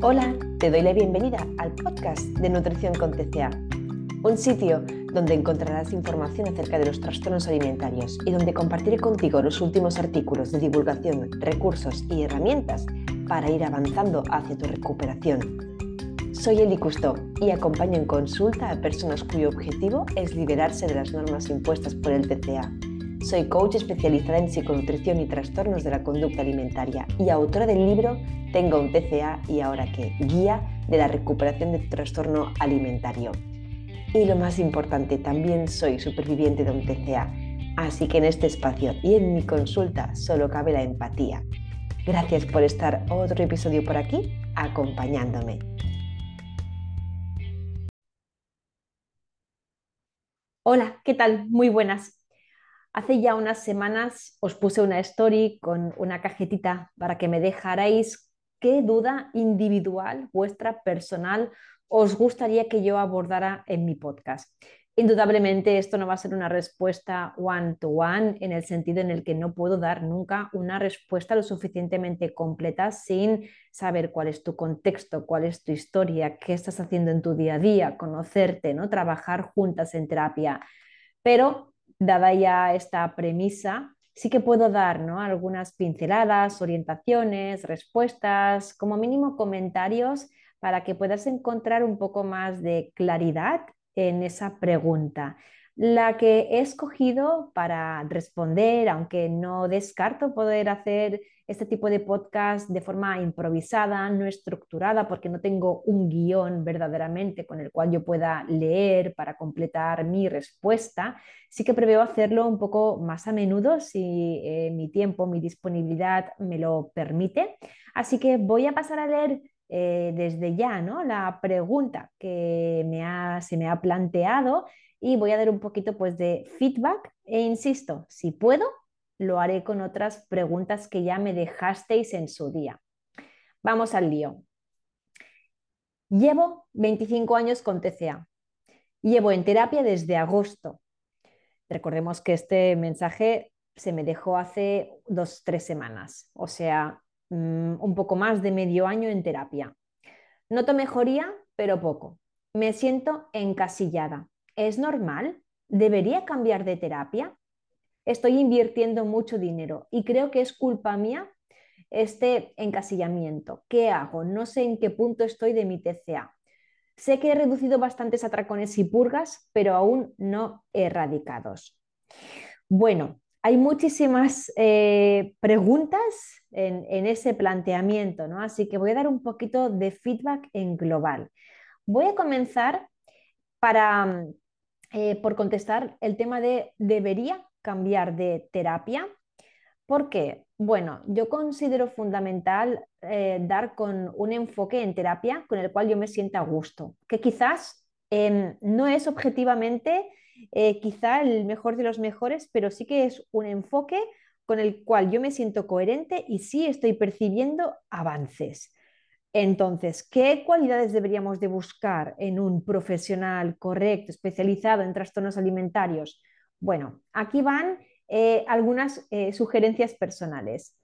Hola, te doy la bienvenida al podcast de Nutrición con TCA, un sitio donde encontrarás información acerca de los trastornos alimentarios y donde compartiré contigo los últimos artículos de divulgación, recursos y herramientas para ir avanzando hacia tu recuperación. Soy Eli Cousteau y acompaño en consulta a personas cuyo objetivo es liberarse de las normas impuestas por el TCA soy coach especializada en psiconutrición y trastornos de la conducta alimentaria y autora del libro Tengo un TCA y ahora qué, guía de la recuperación de tu trastorno alimentario. Y lo más importante, también soy superviviente de un TCA, así que en este espacio y en mi consulta solo cabe la empatía. Gracias por estar otro episodio por aquí acompañándome. Hola, ¿qué tal? Muy buenas. Hace ya unas semanas os puse una story con una cajetita para que me dejarais qué duda individual, vuestra personal, os gustaría que yo abordara en mi podcast. Indudablemente esto no va a ser una respuesta one-to-one en el sentido en el que no puedo dar nunca una respuesta lo suficientemente completa sin saber cuál es tu contexto, cuál es tu historia, qué estás haciendo en tu día a día, conocerte, ¿no? trabajar juntas en terapia. Pero dada ya esta premisa, sí que puedo dar algunas pinceladas, orientaciones, respuestas, como mínimo comentarios para que puedas encontrar un poco más de claridad en esa pregunta. La que he escogido para responder, aunque no descarto poder hacer este tipo de podcast de forma improvisada, no estructurada, porque no tengo un guion verdaderamente con el cual yo pueda leer para completar mi respuesta, sí que preveo hacerlo un poco más a menudo si eh, mi tiempo, mi disponibilidad me lo permite. Así que voy a pasar a leer eh, desde ya ¿no? la pregunta que me se me ha planteado y voy a dar un poquito pues, de feedback e insisto, si puedo, lo haré con otras preguntas que ya me dejasteis en su día. Vamos al lío. Llevo 25 años con TCA. Llevo en terapia desde agosto. Recordemos que este mensaje se me dejó hace dos, tres semanas, o sea, mm, un poco más de medio año en terapia. Noto mejoría, pero poco. Me siento encasillada. ¿Es normal? ¿Debería cambiar de terapia? estoy invirtiendo mucho dinero y creo que es culpa mía este encasillamiento. ¿Qué hago? No sé en qué punto estoy de mi TCA. Sé que he reducido bastantes atracones y purgas, pero aún no erradicados. Bueno, hay muchísimas eh, preguntas en, ese planteamiento, ¿no? Así que voy a dar un poquito de feedback en global. Voy a comenzar para, eh, por contestar el tema de debería cambiar de terapia. porque Bueno, yo considero fundamental eh, dar con un enfoque en terapia con el cual yo me sienta a gusto, que quizás em, no es objetivamente eh, quizá el mejor de los mejores, pero sí que es un enfoque con el cual yo me siento coherente y sí estoy percibiendo avances. Entonces, ¿qué cualidades deberíamos de buscar en un profesional correcto, especializado en trastornos alimentarios? Bueno, aquí van eh, algunas eh, sugerencias personales.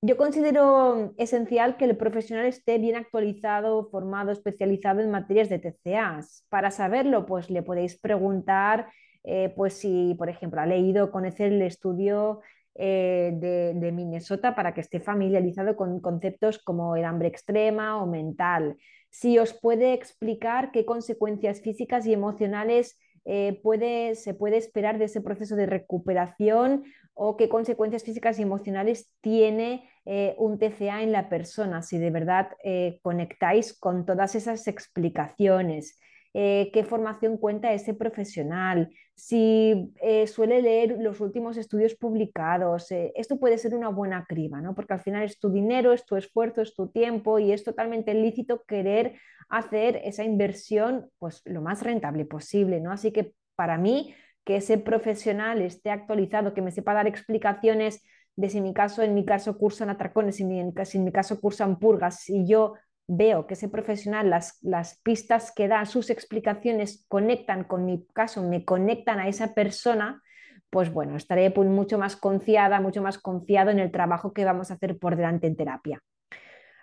Yo considero esencial que el profesional esté bien actualizado, formado, especializado en materias de TCAs. Para saberlo, pues le podéis preguntar eh, pues si, por ejemplo, ha leído, conocer el estudio de, de, Minnesota para que esté familiarizado con conceptos como el hambre extrema o mental. Si os puede explicar qué consecuencias físicas y emocionales eh, puede, se puede esperar de ese proceso de recuperación o qué consecuencias físicas y emocionales tiene eh, un TCA en la persona, si de verdad eh, conectáis con todas esas explicaciones. Qué formación cuenta ese profesional, si suele leer los últimos estudios publicados. esto puede ser una buena criba, ¿no? porque al final es tu dinero, es tu esfuerzo, es tu tiempo y es totalmente lícito querer hacer esa inversión pues, lo más rentable posible. ¿no? Así que para mí, que ese profesional esté actualizado, que me sepa dar explicaciones de si en mi caso, en mi caso cursan atracones, en, si en mi caso cursan purgas, si yo veo que ese profesional, las, las pistas que da, sus explicaciones conectan con mi caso, me conectan a esa persona, pues bueno, estaré pues, mucho más confiada, mucho más confiado en el trabajo que vamos a hacer por delante en terapia.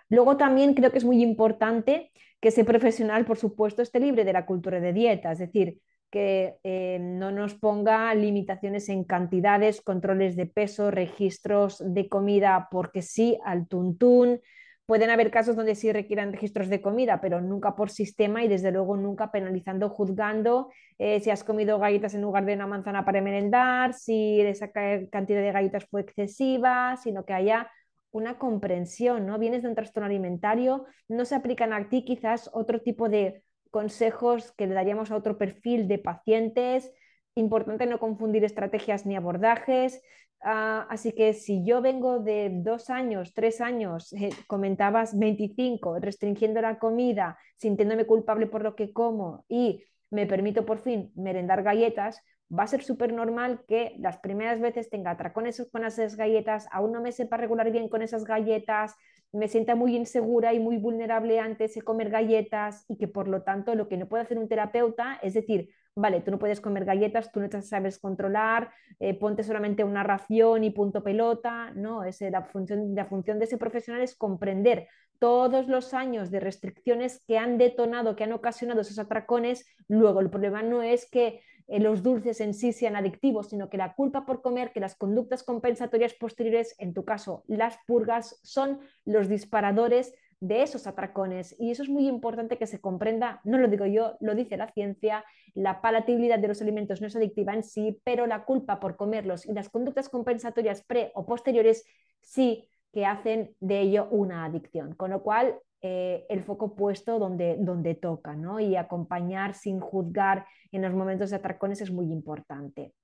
Luego también creo que es muy importante que ese profesional, por supuesto, esté libre de la cultura de dieta, es decir, que eh, no nos ponga limitaciones en cantidades, controles de peso, registros de comida, porque sí, al tuntún. Pueden haber casos donde sí requieran registros de comida, pero nunca por sistema y desde luego nunca penalizando, juzgando eh, si has comido galletas en lugar de una manzana para merendar, si esa cantidad de galletas fue excesiva, sino que haya una comprensión, ¿no? Vienes de un trastorno alimentario, no se aplican a ti quizás otro tipo de consejos que le daríamos a otro perfil de pacientes. Importante no confundir estrategias ni abordajes. Ah, así que si yo vengo de dos años, tres años, eh, comentabas 25, restringiendo la comida, sintiéndome culpable por lo que como y me permito por fin merendar galletas, va a ser súper normal que las primeras veces tenga atracones con esas galletas, aún no me sepa regular bien con esas galletas, me sienta muy insegura y muy vulnerable antes de comer galletas y que por lo tanto lo que no puede hacer un terapeuta es decir, vale, tú no puedes comer galletas, tú no te sabes controlar, eh, ponte solamente una ración y punto pelota, no, es, la, función, la función de ese profesional es comprender todos los años de restricciones que han detonado, que han ocasionado esos atracones, luego el problema no es que eh, los dulces en sí sean adictivos, sino que la culpa por comer, que las conductas compensatorias posteriores, en tu caso las purgas, son los disparadores de esos atracones. Y eso es muy importante que se comprenda, no lo digo yo, lo dice la ciencia, la palatabilidad de los alimentos no es adictiva en sí, pero la culpa por comerlos y las conductas compensatorias pre o posteriores sí que hacen de ello una adicción. Con lo cual, eh, el foco puesto donde, donde toca, ¿no? Y acompañar sin juzgar en los momentos de atracones es muy importante.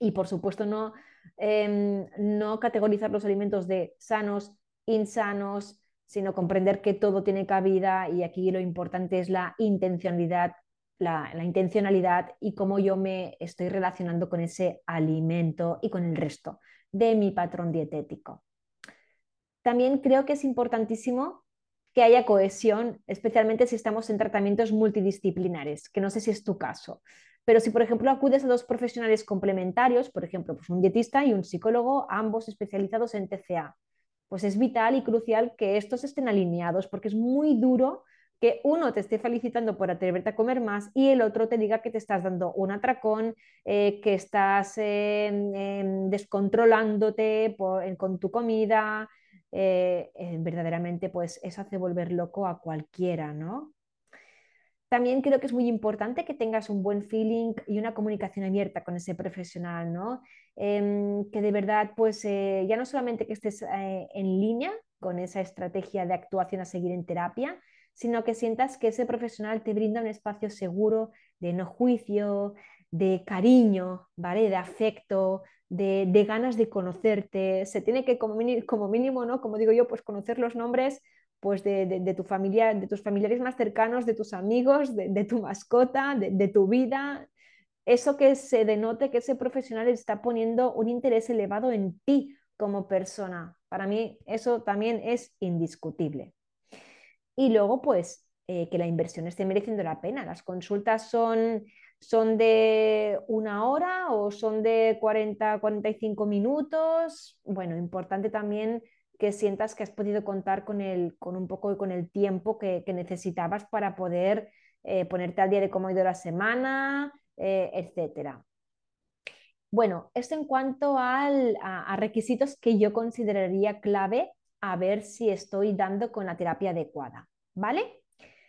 Y por supuesto, no, em, no categorizar los alimentos de sanos, insanos, sino comprender que todo tiene cabida y aquí lo importante es la intencionalidad, la, intencionalidad y cómo yo me estoy relacionando con ese alimento y con el resto de mi patrón dietético. También creo que es importantísimo que haya cohesión, especialmente si estamos en tratamientos multidisciplinares, que no sé si es tu caso. Pero si, por ejemplo, acudes a dos profesionales complementarios, por ejemplo, pues un dietista y un psicólogo, ambos especializados en TCA, pues es vital y crucial que estos estén alineados, porque es muy duro que uno te esté felicitando por atreverte a comer más y el otro te diga que te estás dando un atracón, eh, que estás descontrolándote con tu comida, eh, verdaderamente pues eso hace volver loco a cualquiera, ¿no? También creo que es muy importante que tengas un buen feeling y una comunicación abierta con ese profesional, ¿no? Em, que de verdad, pues eh, ya no solamente que estés en línea con esa estrategia de actuación a seguir en terapia, sino que sientas que ese profesional te brinda un espacio seguro de no juicio, de cariño, ¿vale? De afecto, de, ganas de conocerte. Se tiene que, como, como, mínimo, ¿no? Como digo yo, pues conocer los nombres pues de, tu familia, de tus familiares más cercanos, de tus amigos, de, tu mascota, de, tu vida. Eso que se denote que ese profesional está poniendo un interés elevado en ti como persona. Para mí eso también es indiscutible. Y luego, pues, eh, que la inversión esté mereciendo la pena. Las consultas son ¿Son de una hora o son de 40, 45 minutos? Bueno, importante también que sientas que has podido contar con, el, con un poco con el tiempo que, necesitabas para poder eh, ponerte al día de cómo ha ido la semana, eh, etcétera. Bueno, esto en cuanto a requisitos que yo consideraría clave a ver si estoy dando con la terapia adecuada, ¿vale?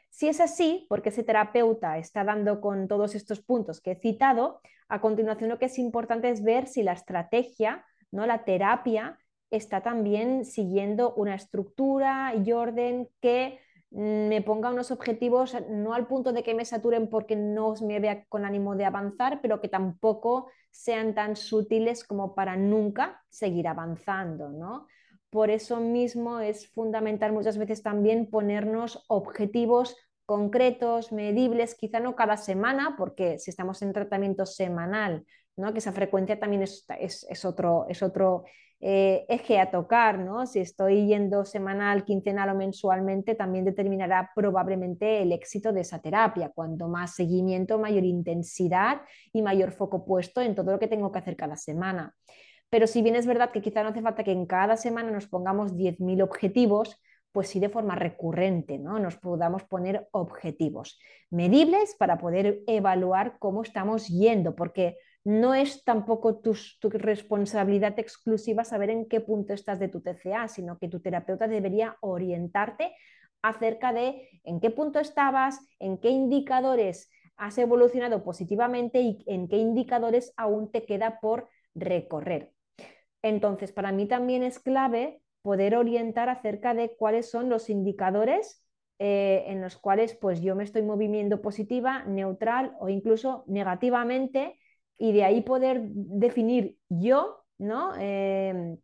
Si es así, porque ese terapeuta está dando con todos estos puntos que he citado, a continuación lo que es importante es ver si la estrategia, ¿no? la terapia, está también siguiendo una estructura y orden que mm, me ponga unos objetivos no al punto de que me saturen porque no me vea con ánimo de avanzar, pero que tampoco sean tan sutiles como para nunca seguir avanzando, ¿no? Por eso mismo es fundamental muchas veces también ponernos objetivos concretos, medibles, quizá no cada semana, porque si estamos en tratamiento semanal, ¿no? que esa frecuencia también es, otro, es otro eh, eje a tocar. ¿no? Si estoy yendo semanal, quincenal o mensualmente, también determinará probablemente el éxito de esa terapia. Cuanto más seguimiento, mayor intensidad y mayor foco puesto en todo lo que tengo que hacer cada semana. Pero si bien es verdad que quizá no hace falta que en cada semana nos pongamos 10.000 objetivos, pues sí de forma recurrente, ¿no? Nos podamos poner objetivos medibles para poder evaluar cómo estamos yendo, porque no es tampoco tu, responsabilidad exclusiva saber en qué punto estás de tu TCA, sino que tu terapeuta debería orientarte acerca de en qué punto estabas, en qué indicadores has evolucionado positivamente y en qué indicadores aún te queda por recorrer. Entonces, para mí también es clave poder orientar acerca de cuáles son los indicadores eh, en los cuales pues, yo me estoy moviendo positiva, neutral o incluso negativamente y de ahí poder definir yo ¿no? Em,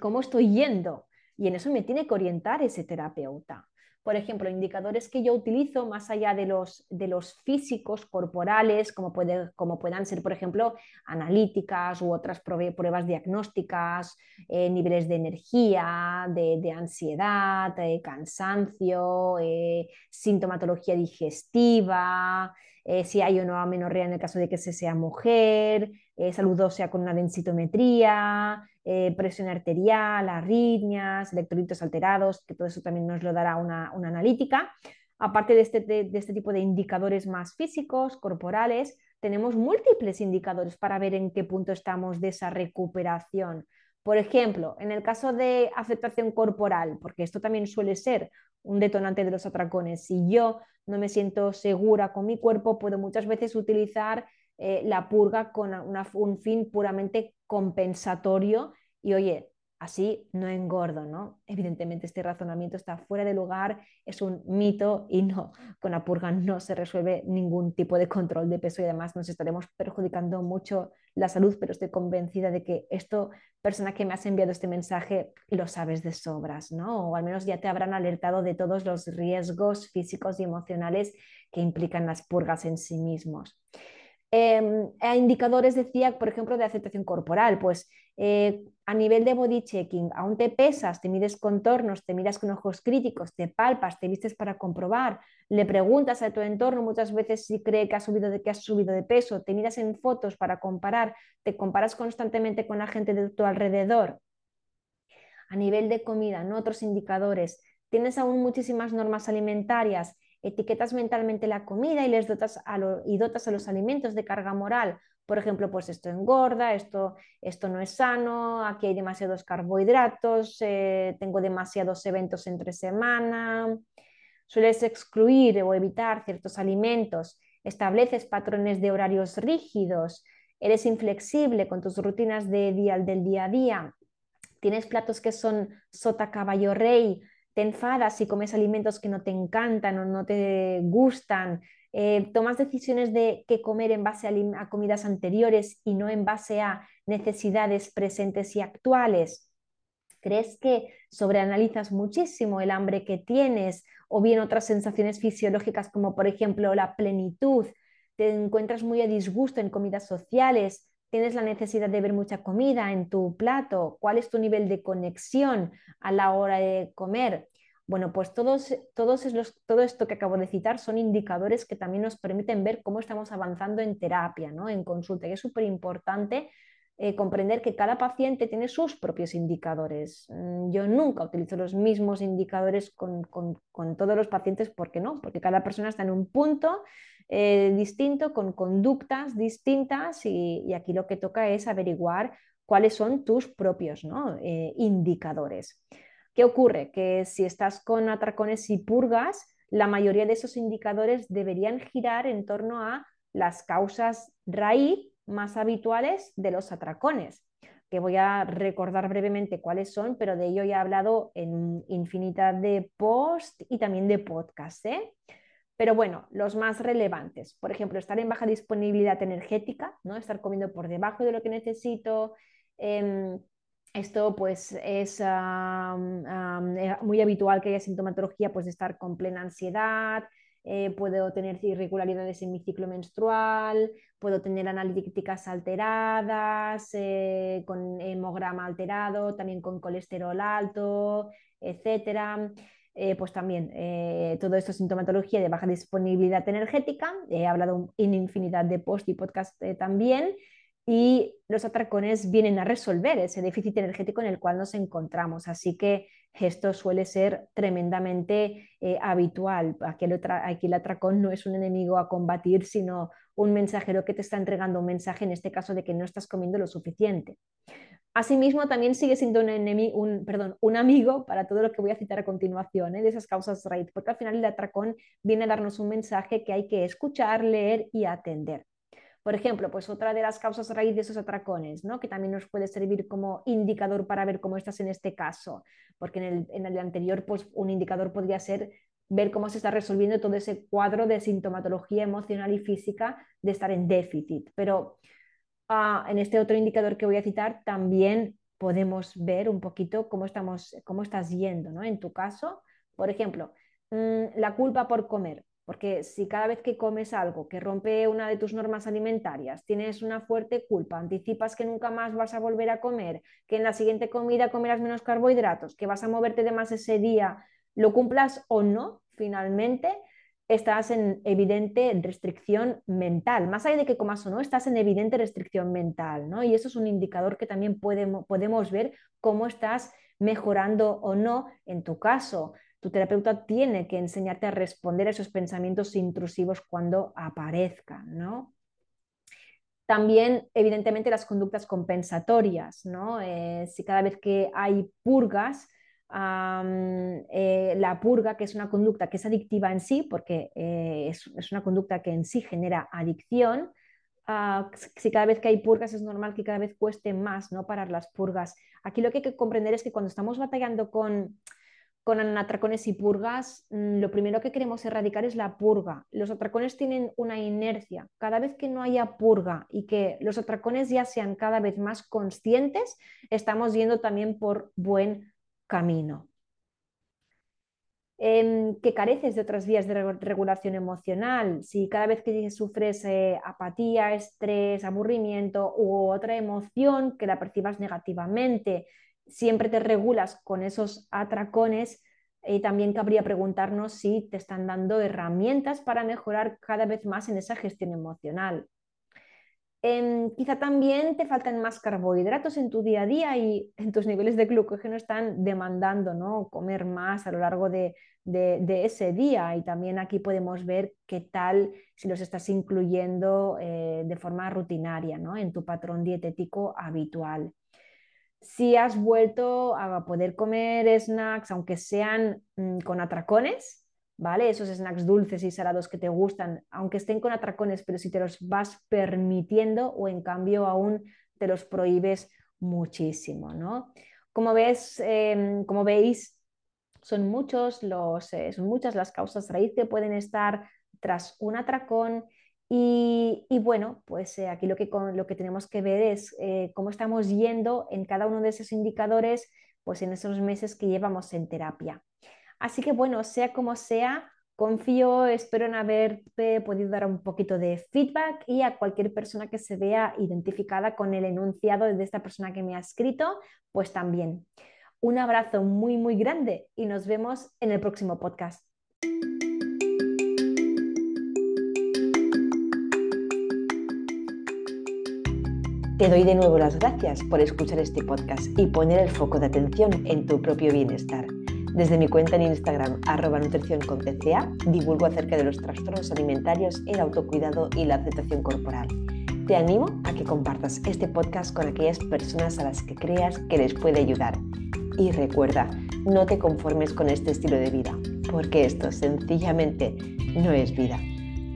cómo estoy yendo. Y en eso me tiene que orientar ese terapeuta. Por ejemplo, indicadores que yo utilizo más allá de los, de los físicos corporales, como, puede, como puedan ser, por ejemplo, analíticas u otras pruebas diagnósticas, eh, niveles de energía, de, ansiedad, de cansancio, eh, sintomatología digestiva, eh, si hay o no amenorrea en el caso de que se sea mujer, salud ósea con una densitometría, eh, presión arterial, arritmias, electrolitos alterados, que todo eso también nos lo dará una, analítica. Aparte de este, de este tipo de indicadores más físicos, corporales, tenemos múltiples indicadores para ver en qué punto estamos de esa recuperación. Por ejemplo, en el caso de aceptación corporal, porque esto también suele ser un detonante de los atracones, si yo no me siento segura con mi cuerpo, puedo muchas veces utilizar eh, la purga con un fin puramente compensatorio y oye, así no engordo, ¿no? Evidentemente este razonamiento está fuera de lugar, es un mito y no, con la purga no se resuelve ningún tipo de control de peso y además nos estaremos perjudicando mucho la salud, pero estoy convencida de que esto, persona que me has enviado este mensaje, lo sabes de sobras, ¿no? O al menos ya te habrán alertado de todos los riesgos físicos y emocionales que implican las purgas en sí mismos. Em, indicadores, decía, por ejemplo, de aceptación corporal, pues eh, a nivel de body checking, aún te pesas, te mides contornos, te miras con ojos críticos, te palpas, te vistes para comprobar, le preguntas a tu entorno muchas veces si cree que has subido de, que has subido de peso, te miras en fotos para comparar, te comparas constantemente con la gente de tu alrededor. A nivel de comida, ¿no? otros indicadores, tienes aún muchísimas normas alimentarias, etiquetas mentalmente la comida y les dotas a, y dotas a los alimentos de carga moral. Por ejemplo, pues esto engorda, esto, esto no es sano, aquí hay demasiados carbohidratos, eh, tengo demasiados eventos entre semana. Sueles excluir o evitar ciertos alimentos, estableces patrones de horarios rígidos, eres inflexible con tus rutinas de día, del día a día, tienes platos que son sota caballo rey, te enfadas si comes alimentos que no te encantan o no te gustan, eh, tomas decisiones de qué comer en base a, comidas anteriores y no en base a necesidades presentes y actuales. ¿Crees que sobreanalizas muchísimo el hambre que tienes o bien otras sensaciones fisiológicas como por ejemplo la plenitud? ¿Te encuentras muy a disgusto en comidas sociales? Tienes la necesidad de ver mucha comida en tu plato, cuál es tu nivel de conexión a la hora de comer. Bueno, pues todos, todos los, todo esto que acabo de citar son indicadores que también nos permiten ver cómo estamos avanzando en terapia, ¿no? en consulta, y es súper importante eh, comprender que cada paciente tiene sus propios indicadores. Mm, yo nunca utilizo los mismos indicadores con, con todos los pacientes, ¿por qué no? Porque cada persona está en un punto eh, distinto, con conductas distintas y, aquí lo que toca es averiguar cuáles son tus propios eh, indicadores. ¿Qué ocurre? Que si estás con atracones y purgas, la mayoría de esos indicadores deberían girar en torno a las causas raíz más habituales de los atracones, que voy a recordar brevemente cuáles son, pero de ello ya he hablado en infinidad de posts y también de podcasts. ¿eh? Pero bueno, los más relevantes, por ejemplo, estar en baja disponibilidad energética, ¿no? estar comiendo por debajo de lo que necesito. Em, esto pues es eh, muy habitual que haya sintomatología pues, de estar con plena ansiedad, eh, puedo tener irregularidades en mi ciclo menstrual, puedo tener analíticas alteradas, eh, con hemograma alterado, también con colesterol alto, etcétera. Eh, pues también todo esto es sintomatología de baja disponibilidad energética. He hablado en infinidad de post y podcast también. y los atracones vienen a resolver ese déficit energético en el cual nos encontramos. Así que esto suele ser tremendamente eh, habitual. Aquí el, aquí el atracón no es un enemigo a combatir, sino un mensajero que te está entregando un mensaje, en este caso de que no estás comiendo lo suficiente. Asimismo, también sigue siendo un, enemigo, un, perdón, un amigo para todo lo que voy a citar a continuación, ¿eh? de esas causas raíz, porque al final el atracón viene a darnos un mensaje que hay que escuchar, leer y atender. Por ejemplo, pues otra de las causas raíz de esos atracones, ¿no? que también nos puede servir como indicador para ver cómo estás en este caso, porque en el, anterior, pues un indicador podría ser ver cómo se está resolviendo todo ese cuadro de sintomatología emocional y física de estar en déficit. Pero ah, en este otro indicador que voy a citar también podemos ver un poquito cómo, estamos, cómo estás yendo, ¿no? En tu caso, por ejemplo, mm, la culpa por comer. Porque si cada vez que comes algo que rompe una de tus normas alimentarias, tienes una fuerte culpa, anticipas que nunca más vas a volver a comer, que en la siguiente comida comerás menos carbohidratos, que vas a moverte de más ese día, lo cumplas o no, finalmente estás en evidente restricción mental. Más allá de que comas o no, estás en evidente restricción mental, ¿no? Y eso es un indicador que también podemos, podemos ver cómo estás mejorando o no en tu caso. Tu terapeuta tiene que enseñarte a responder a esos pensamientos intrusivos cuando aparezcan, ¿no? También, evidentemente, las conductas compensatorias, ¿no? Eh, si cada vez que hay purgas, eh, la purga, que es una conducta que es adictiva en sí, porque eh, es, una conducta que en sí genera adicción, ah, si cada vez que hay purgas es normal que cada vez cueste más ¿no? parar las purgas. Aquí lo que hay que comprender es que cuando estamos batallando con con atracones y purgas, mm, lo primero que queremos erradicar es la purga. Los atracones tienen una inercia. Cada vez que no haya purga y que los atracones ya sean cada vez más conscientes, estamos yendo también por buen camino. Em, que careces de otras vías de regulación emocional, si cada vez que sufres eh, apatía, estrés, aburrimiento u otra emoción que la percibas negativamente, siempre te regulas con esos atracones y también cabría preguntarnos si te están dando herramientas para mejorar cada vez más en esa gestión emocional. Em, quizá también te faltan más carbohidratos en tu día a día y en tus niveles de glucógeno están demandando ¿no? comer más a lo largo de, ese día. Y también aquí podemos ver qué tal si los estás incluyendo eh, de forma rutinaria ¿no? en tu patrón dietético habitual si has vuelto a poder comer snacks, aunque sean mm, con atracones, ¿vale? Esos snacks dulces y salados que te gustan, aunque estén con atracones, pero si te los vas permitiendo o en cambio aún te los prohíbes muchísimo, ¿no? Como, ves, em, como veis, son, muchos los, eh, son muchas las causas raíz que pueden estar tras un atracón y, bueno, pues eh, aquí lo que, lo que tenemos que ver es eh, cómo estamos yendo en cada uno de esos indicadores, pues en esos meses que llevamos en terapia. Así que bueno, sea como sea, confío, espero en haberte podido dar un poquito de feedback y a cualquier persona que se vea identificada con el enunciado de esta persona que me ha escrito, pues también. Un abrazo muy, muy grande y nos vemos en el próximo podcast. Te doy de nuevo las gracias por escuchar este podcast y poner el foco de atención en tu propio bienestar. Desde mi cuenta en Instagram, arroba nutrición con TCA, divulgo acerca de los trastornos alimentarios, el autocuidado y la aceptación corporal. Te animo a que compartas este podcast con aquellas personas a las que creas que les puede ayudar. Y recuerda, no te conformes con este estilo de vida, porque esto sencillamente no es vida.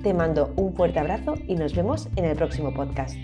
Te mando un fuerte abrazo y nos vemos en el próximo podcast.